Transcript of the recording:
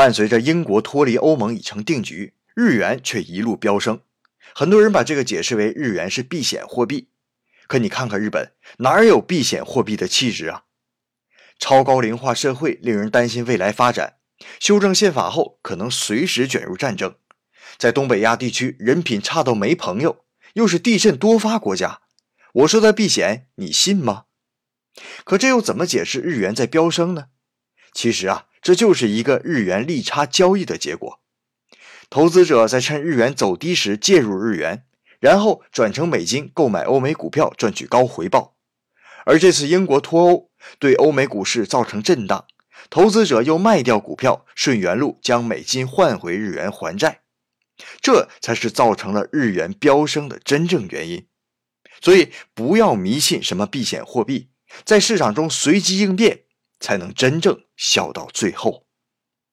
伴随着英国脱离欧盟已成定局，日元却一路飙升。很多人把这个解释为日元是避险货币。可你看看日本，哪有避险货币的气质啊？超高龄化社会令人担心未来发展。修正宪法后，可能随时卷入战争。在东北亚地区，人品差到没朋友，又是地震多发国家。我说的避险，你信吗？可这又怎么解释日元在飙升呢？其实啊，这就是一个日元利差交易的结果。投资者在趁日元走低时介入日元，然后转成美金购买欧美股票赚取高回报。而这次英国脱欧对欧美股市造成震荡，投资者又卖掉股票，顺原路将美金换回日元还债，这才是造成了日元飙升的真正原因。所以不要迷信什么避险货币，在市场中随机应变，才能真正笑到最后。